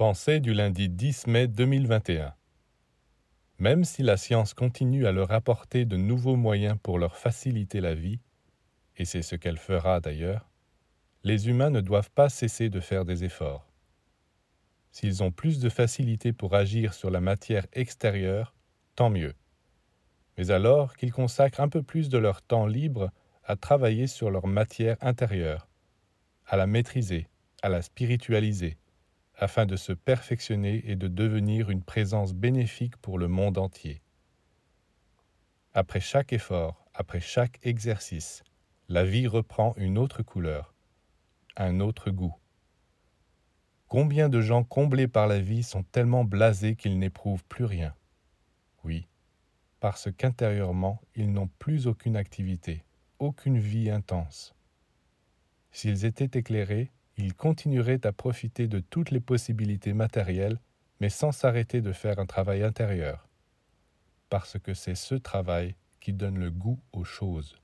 Pensée du lundi 10 mai 2021 Même si la science continue à leur apporter de nouveaux moyens pour leur faciliter la vie, et c'est ce qu'elle fera d'ailleurs, les humains ne doivent pas cesser de faire des efforts. S'ils ont plus de facilité pour agir sur la matière extérieure, tant mieux. Mais alors qu'ils consacrent un peu plus de leur temps libre à travailler sur leur matière intérieure, à la maîtriser, à la spiritualiser, afin de se perfectionner et de devenir une présence bénéfique pour le monde entier. Après chaque effort, après chaque exercice, la vie reprend une autre couleur, un autre goût. Combien de gens comblés par la vie sont tellement blasés qu'ils n'éprouvent plus rien? Oui, parce qu'intérieurement, ils n'ont plus aucune activité, aucune vie intense. S'ils étaient éclairés, ils continueraient à profiter de toutes les possibilités matérielles, mais sans s'arrêter de faire un travail intérieur, parce que c'est ce travail qui donne le goût aux choses.